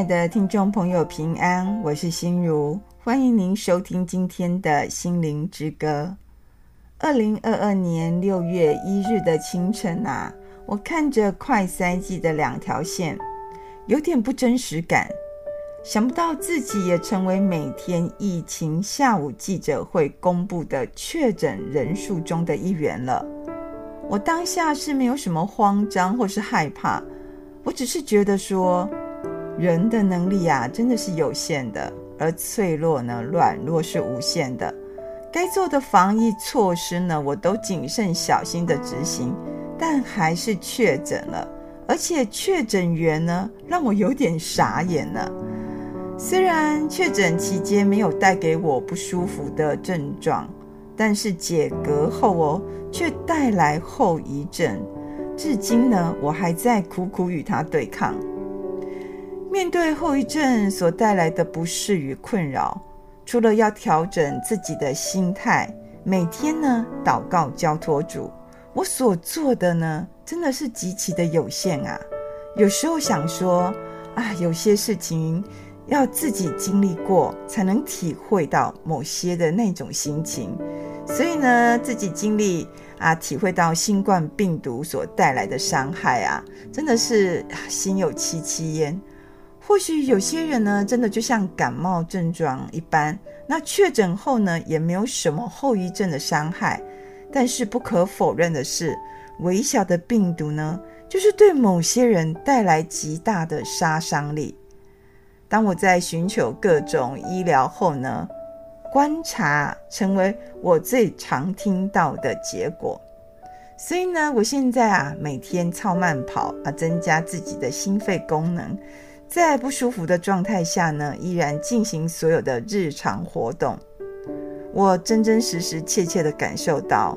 爱的听众朋友，平安，我是心如，欢迎您收听今天的心灵之歌。二零二二年六月一日的清晨啊，我看着快筛剂的两条线，有点不真实感。想不到自己也成为每天疫情下午记者会公布的确诊人数中的一员了。我当下是没有什么慌张或是害怕，我只是觉得说，人的能力啊，真的是有限的，而脆弱呢，软弱是无限的。该做的防疫措施呢，我都谨慎小心的执行，但还是确诊了，而且确诊源呢，让我有点傻眼了。虽然确诊期间没有带给我不舒服的症状，但是解隔后哦，却带来后遗症。至今呢，我还在苦苦与它对抗。面对后遗症所带来的不适与困扰，除了要调整自己的心态，每天呢祷告交托主，我所做的呢，真的是极其的有限啊。有时候想说啊，有些事情。要自己经历过，才能体会到某些的那种心情。所以呢，自己经历啊，体会到新冠病毒所带来的伤害啊，真的是心有戚戚焉。或许有些人呢，真的就像感冒症状一般，那确诊后呢，也没有什么后遗症的伤害。但是不可否认的是，微小的病毒呢，就是对某些人带来极大的杀伤力。当我在寻求各种医疗后呢，观察成为我最常听到的结果。所以呢，我现在啊，每天超慢跑啊，增加自己的心肺功能，在不舒服的状态下呢，依然进行所有的日常活动。我真真实实切切地感受到，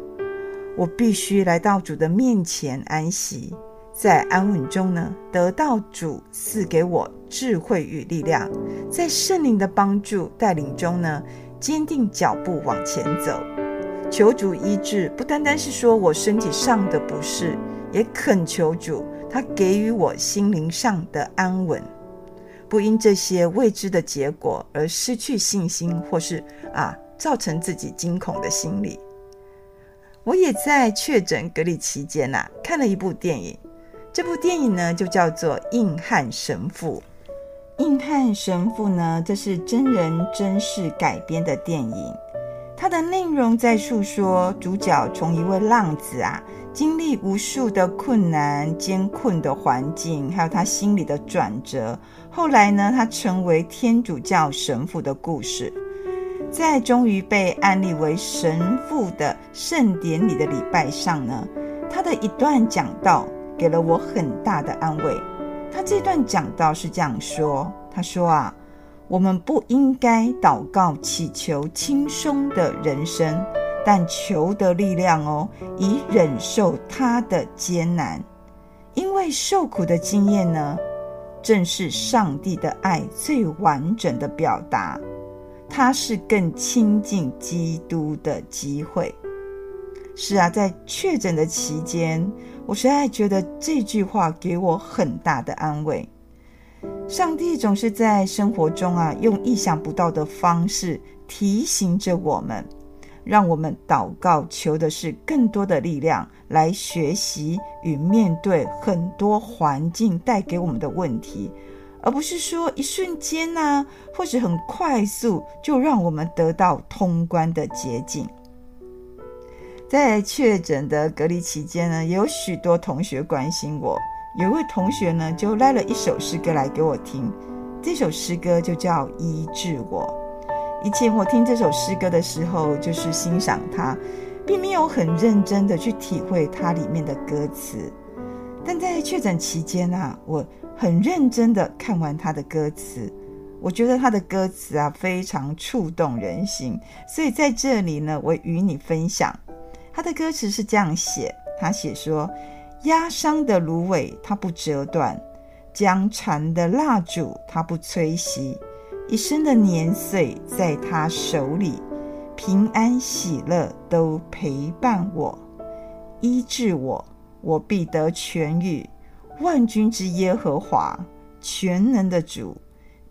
我必须来到主的面前安息。在安稳中呢，得到主赐给我智慧与力量，在圣灵的帮助带领中呢，坚定脚步往前走。求主医治，不单单是说我身体上的不适，也恳求主他给予我心灵上的安稳，不因这些未知的结果而失去信心，或是啊造成自己惊恐的心理。我也在确诊隔离期间呐、看了一部电影。这部电影呢，就叫做《硬汉神父》。硬汉神父呢，这是真人真事改编的电影。它的内容在诉说主角从一位浪子啊，经历无数的困难、艰困的环境，还有他心里的转折。后来呢，他成为天主教神父的故事。在终于被安立为神父的圣典礼的礼拜上呢，他的一段讲道。给了我很大的安慰。他这段讲道是这样说：“他说啊，我们不应该祷告祈求轻松的人生，但求得力量哦，以忍受他的艰难。因为受苦的经验呢，正是上帝的爱最完整的表达。它是更亲近基督的机会。是啊，在确诊的期间。”我实在觉得这句话给我很大的安慰。上帝总是在生活中啊，用意想不到的方式提醒着我们，让我们祷告求的是更多的力量，来学习与面对很多环境带给我们的问题，而不是说一瞬间呐、或是很快速就让我们得到通关的捷径。在确诊的隔离期间呢，也有许多同学关心我。有一位同学呢，就来了一首诗歌来给我听。这首诗歌就叫《医治我》。以前我听这首诗歌的时候，就是欣赏它，并没有很认真的去体会它里面的歌词。但在确诊期间啊，我很认真的看完他的歌词，我觉得他的歌词啊非常触动人心。所以在这里呢，我与你分享。他的歌词是这样写：他写说，压伤的芦苇它不折断，将残的蜡烛它不吹熄，一生的年岁在他手里，平安喜乐都陪伴我，医治我，我必得痊愈。万军之耶和华，全能的主，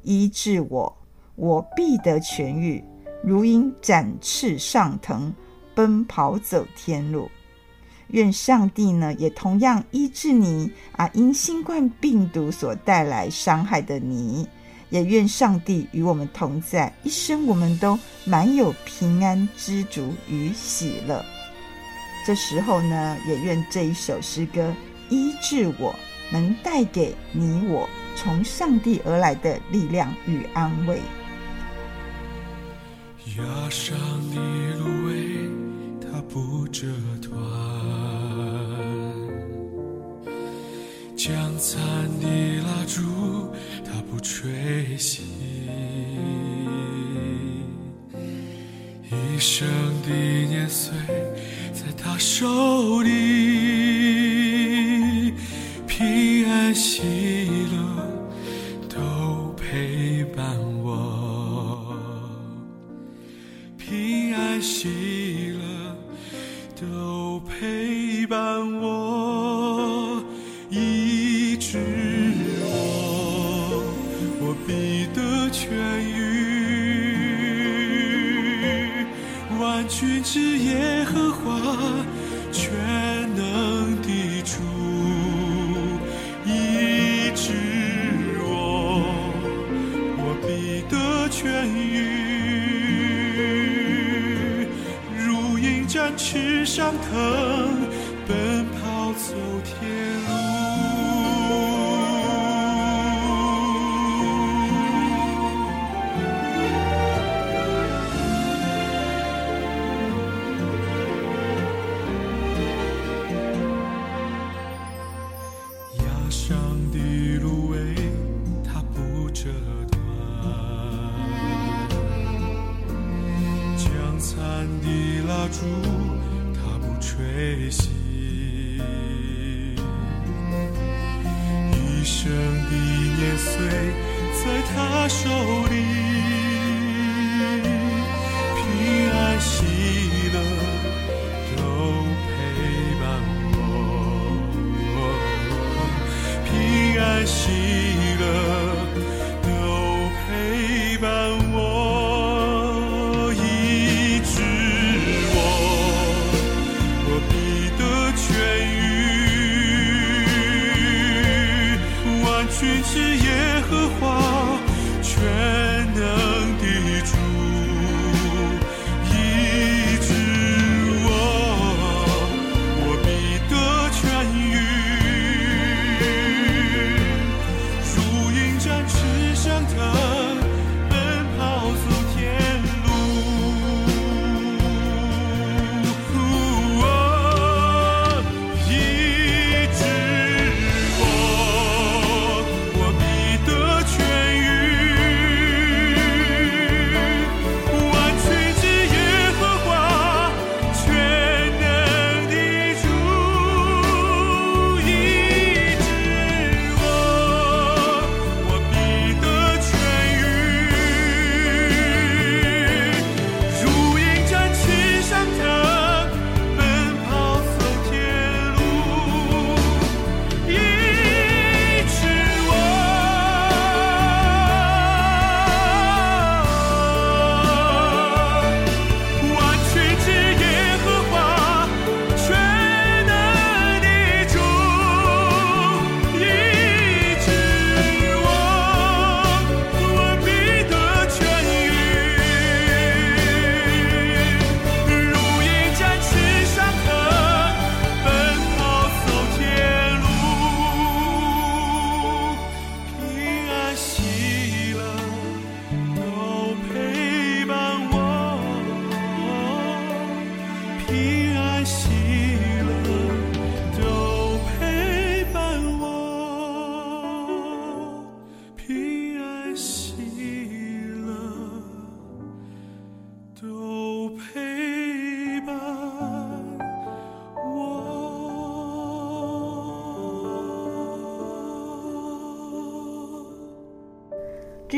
医治我，我必得痊愈，如鹰展翅上腾，奔跑走天路。愿上帝呢，也同样医治你啊，因新冠病毒所带来伤害的你。也愿上帝与我们同在，一生我们都满有平安、知足与喜乐。这时候呢，也愿这一首诗歌医治我，能带给你我从上帝而来的力量与安慰。压伤的芦苇，它不折断；将残的蜡烛，不吹熄。一生的年岁，在他手里，展翅上腾，奔跑走天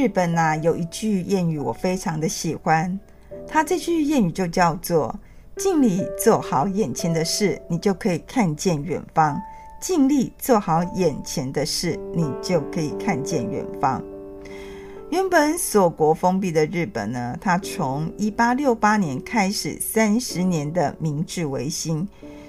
日本呐、啊、有一句谚语我非常的喜欢，它这句谚语就叫做“尽力做好眼前的事，你就可以看见远方；尽力做好眼前的事，你就可以看见远方。”原本锁国封闭的日本呢，它从一八六八年开始三十年的明治维新。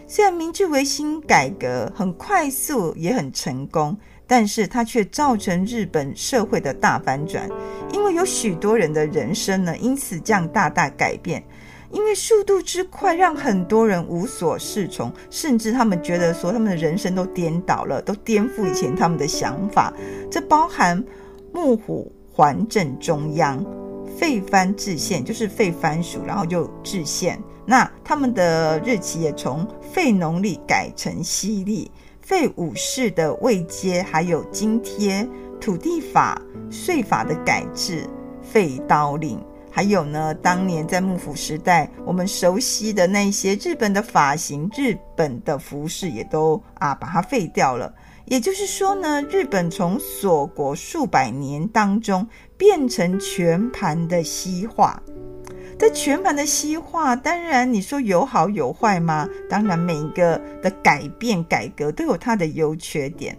虽然明治维新改革很快速，也很成功，但是它却造成日本社会的大反转，因为有许多人的人生呢，因此这样大大改变。因为速度之快，让很多人无所适从，甚至他们觉得说他们的人生都颠倒了，都颠覆以前他们的想法。这包含幕府。还政中央，废藩置县，就是废藩属，然后就置县。那他们的日期也从废农历改成西历，废武士的位阶，还有津贴、土地法、税法的改制，废刀令，还有呢，当年在幕府时代，我们熟悉的那些日本的发型、日本的服饰，也都啊把它废掉了。也就是说呢，日本从锁国数百年当中变成全盘的西化。这全盘的西化，当然你说有好有坏吗？当然每一个的改变改革都有它的优缺点。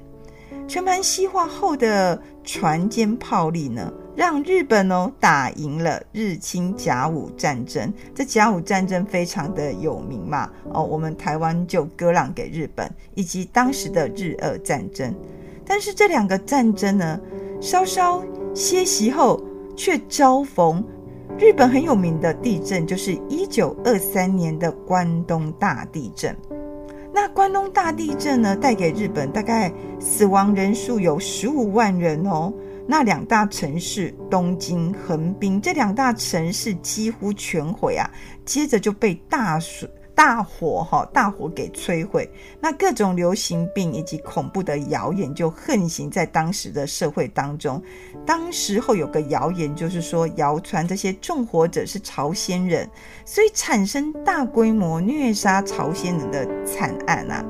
全盘西化后的船坚炮利呢，让日本哦打赢了日清甲午战争，这甲午战争非常的有名嘛哦，我们台湾就割让给日本，以及当时的日俄战争。但是这两个战争呢，稍稍歇息后，却遭逢日本很有名的地震，就是一九二三年的关东大地震。那关东大地震呢，带给日本大概死亡人数有十五万人哦。那两大城市东京、横滨这两大城市几乎全毁啊，接着就被大水、大火哈、大火给摧毁。那各种流行病以及恐怖的谣言就横行在当时的社会当中。当时候有个谣言，就是说谣传这些纵火者是朝鲜人，所以产生大规模虐杀朝鲜人的惨案啊。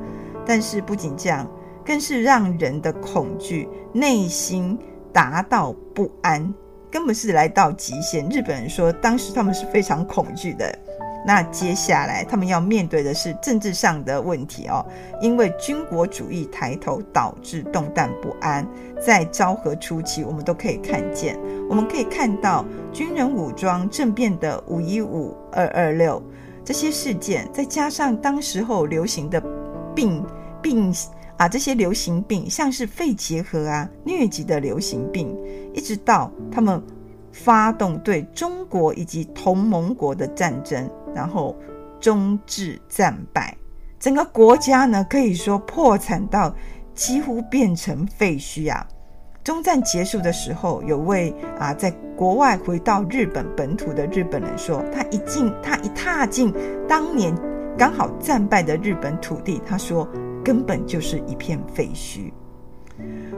但是不仅这样，更是让人的恐惧内心。达到不安，根本是来到极限。日本人说，当时他们是非常恐惧的。那接下来他们要面对的是政治上的问题哦，因为军国主义抬头，导致动荡不安。在昭和初期，我们都可以看见，我们可以看到军人武装政变的五一五、二二六这些事件，再加上当时候流行的病病。啊，这些流行病，像是肺结核啊、疟疾的流行病，一直到他们发动对中国以及同盟国的战争，然后终至战败，整个国家呢可以说破产到几乎变成废墟啊。终战结束的时候，有位啊在国外回到日本本土的日本人说，他一进，他一踏进当年刚好战败的日本土地，他说。根本就是一片废墟。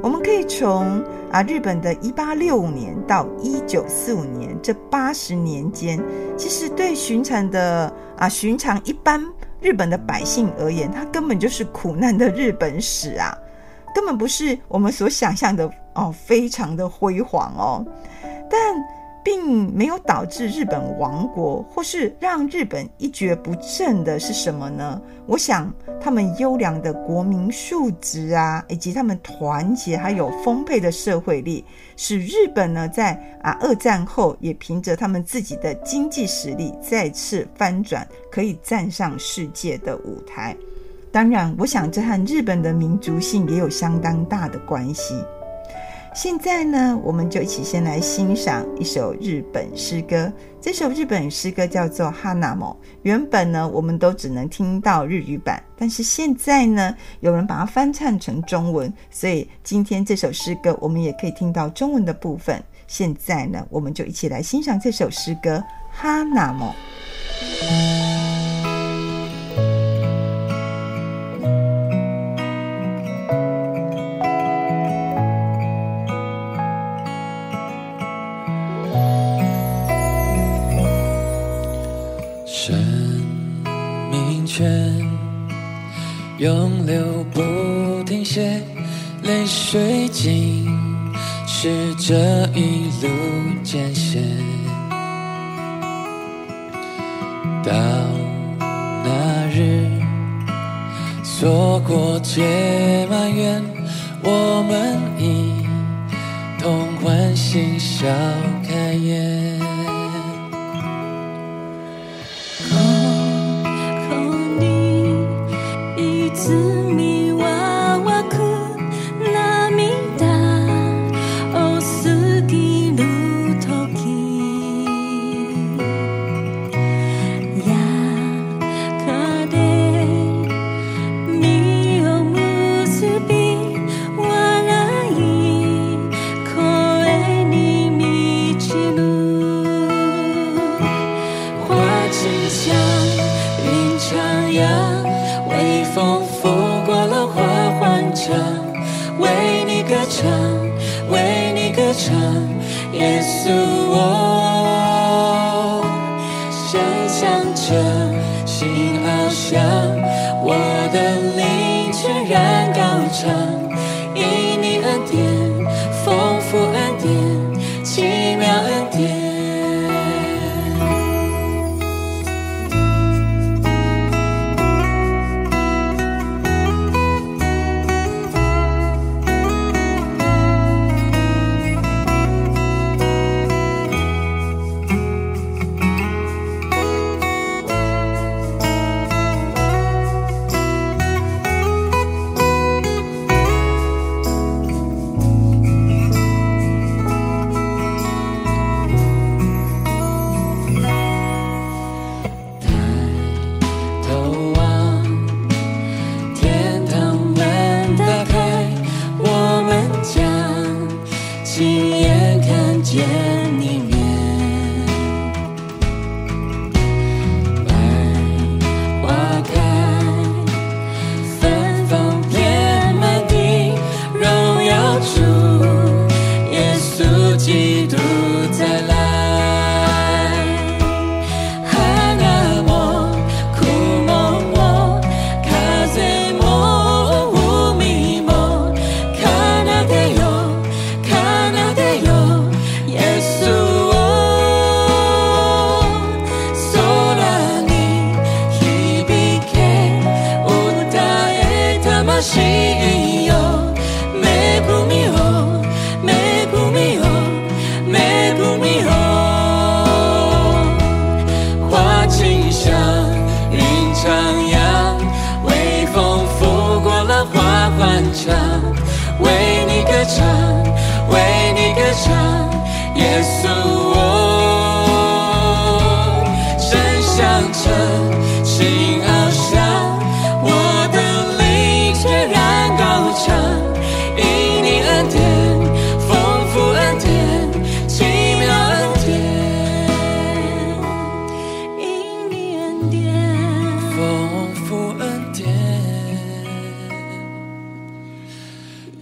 我们可以从啊日本的一八六五年到一九四五年这八十年间，其实对寻常的啊寻常一般日本的百姓而言，它根本就是苦难的日本史啊，根本不是我们所想象的哦，非常的辉煌哦，但。并没有导致日本亡国，或是让日本一蹶不振的是什么呢？我想他们优良的国民素质啊，以及他们团结还有丰沛的社会力，使日本呢在啊二战后也凭着他们自己的经济实力再次翻转，可以站上世界的舞台。当然，我想这和日本的民族性也有相当大的关系。现在呢，我们就一起先来欣赏一首日本诗歌。这首日本诗歌叫做《哈纳姆》。原本呢，我们都只能听到日语版，但是现在呢，有人把它翻唱成中文，所以今天这首诗歌我们也可以听到中文的部分。现在呢，我们就一起来欣赏这首诗歌《哈纳姆》。生命泉永流不停歇，泪水浸湿这一路艰险。到那日，锁国解满愿，我们一同欢欣。笑开颜。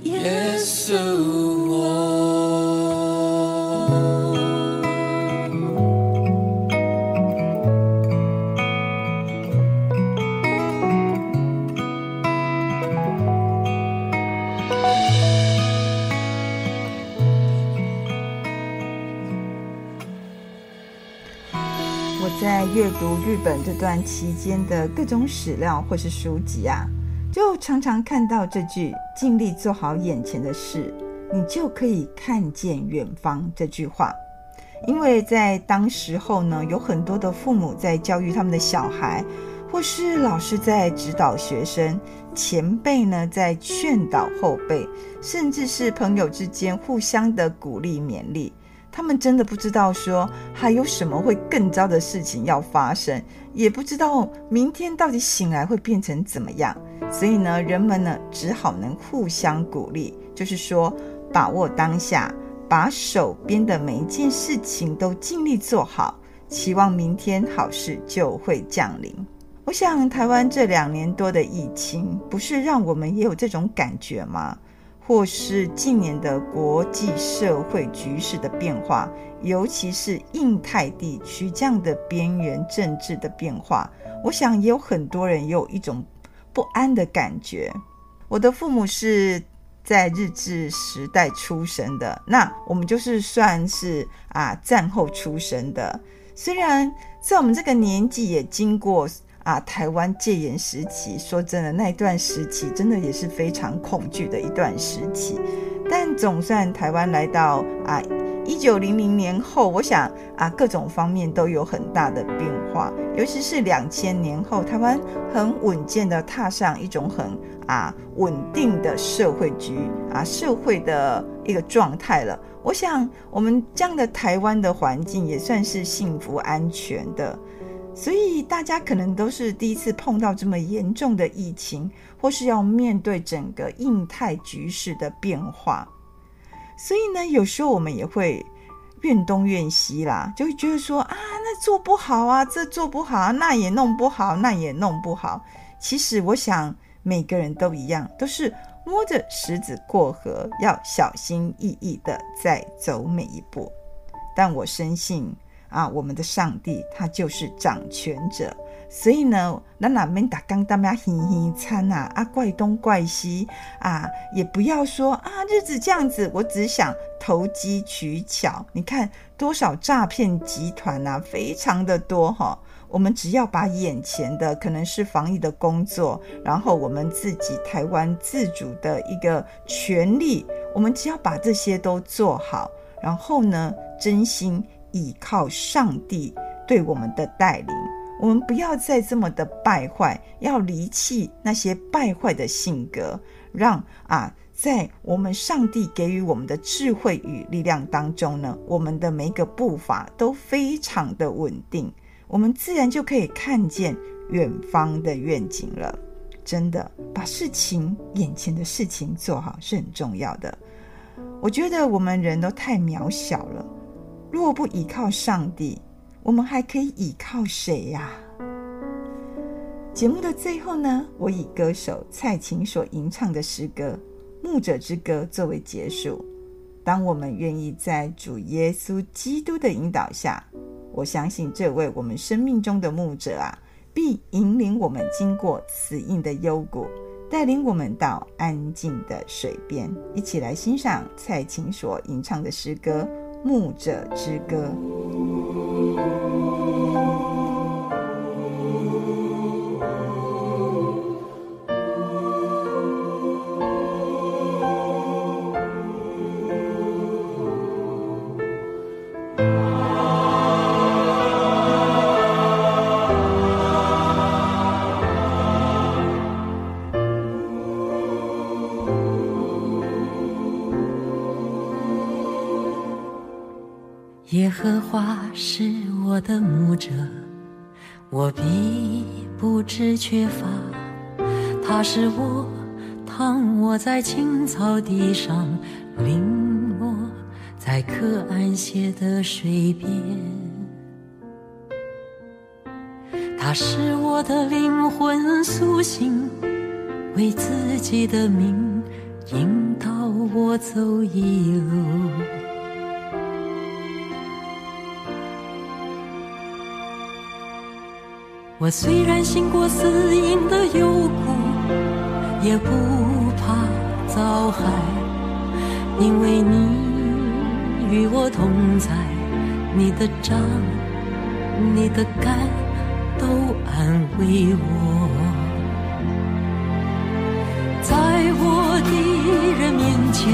耶稣。日本这段期间的各种史料或是书籍啊，就常常看到这句“尽力做好眼前的事，你就可以看见远方”这句话。因为在当时候呢，有很多的父母在教育他们的小孩，或是老师在指导学生，前辈呢在劝导后辈，甚至是朋友之间互相的鼓励勉励。他们真的不知道说还有什么会更糟的事情要发生，也不知道明天到底醒来会变成怎么样。所以呢，人们呢只好能互相鼓励，就是说把握当下，把手边的每一件事情都尽力做好，期望明天好事就会降临。我想台湾这两年多的疫情，不是让我们也有这种感觉吗？或是近年的国际社会局势的变化，尤其是印太地区这样的边缘政治的变化，我想也有很多人有一种不安的感觉。我的父母是在日治时代出生的，那我们就是算是啊战后出生的，虽然在我们这个年纪也经过。啊，台湾戒严时期，说真的，那一段时期真的也是非常恐惧的一段时期。但总算台湾来到啊一九零零年后，我想啊，各种方面都有很大的变化，尤其是两千年后，台湾很稳健的踏上一种很啊稳定的社会局啊社会的一个状态了。我想，我们这样的台湾的环境也算是幸福安全的，所以大家可能都是第一次碰到这么严重的疫情，或是要面对整个印太局势的变化。所以呢，有时候我们也会怨东怨西啦，就会觉得说啊，那做不好啊，这做不好，那也弄不好，那也弄不好。其实我想每个人都一样，都是摸着石子过河，要小心翼翼的再走每一步。但我深信啊，我们的上帝他就是掌权者。所以呢，咱哪免打刚当呀，嘻嘻餐啊，啊怪东怪西啊，也不要说啊日子这样子，我只想投机取巧。你看多少诈骗集团啊，非常的多哈。我们只要把眼前的可能是防疫的工作，然后我们自己台湾自主的一个权利，我们只要把这些都做好，然后呢，真心倚靠上帝对我们的带领。我们不要再这么的败坏，要离弃那些败坏的性格，让啊，在我们上帝给予我们的智慧与力量当中呢，我们的每一个步伐都非常的稳定，我们自然就可以看见远方的愿景了。真的，把事情眼前的事情做好是很重要的。我觉得我们人都太渺小了，若不依靠上帝。我们还可以依靠谁呀？节目的最后呢，我以歌手蔡琴所吟唱的诗歌《牧者之歌》作为结束。当我们愿意在主耶稣基督的引导下，我相信这位我们生命中的牧者啊，必引领我们经过死荫的幽谷，带领我们到安静的水边。一起来欣赏蔡琴所吟唱的诗歌。牧者之歌。荷花是我的牧者，我必不知缺乏。他是我躺卧在青草地上，临摹在可安歇的水边。他是我的灵魂苏醒，为自己的命引导我走一路。我虽然行过死荫的幽谷，也不怕遭害，因为你与我同在，你的杖、你的竿都安慰我。在我敌人面前，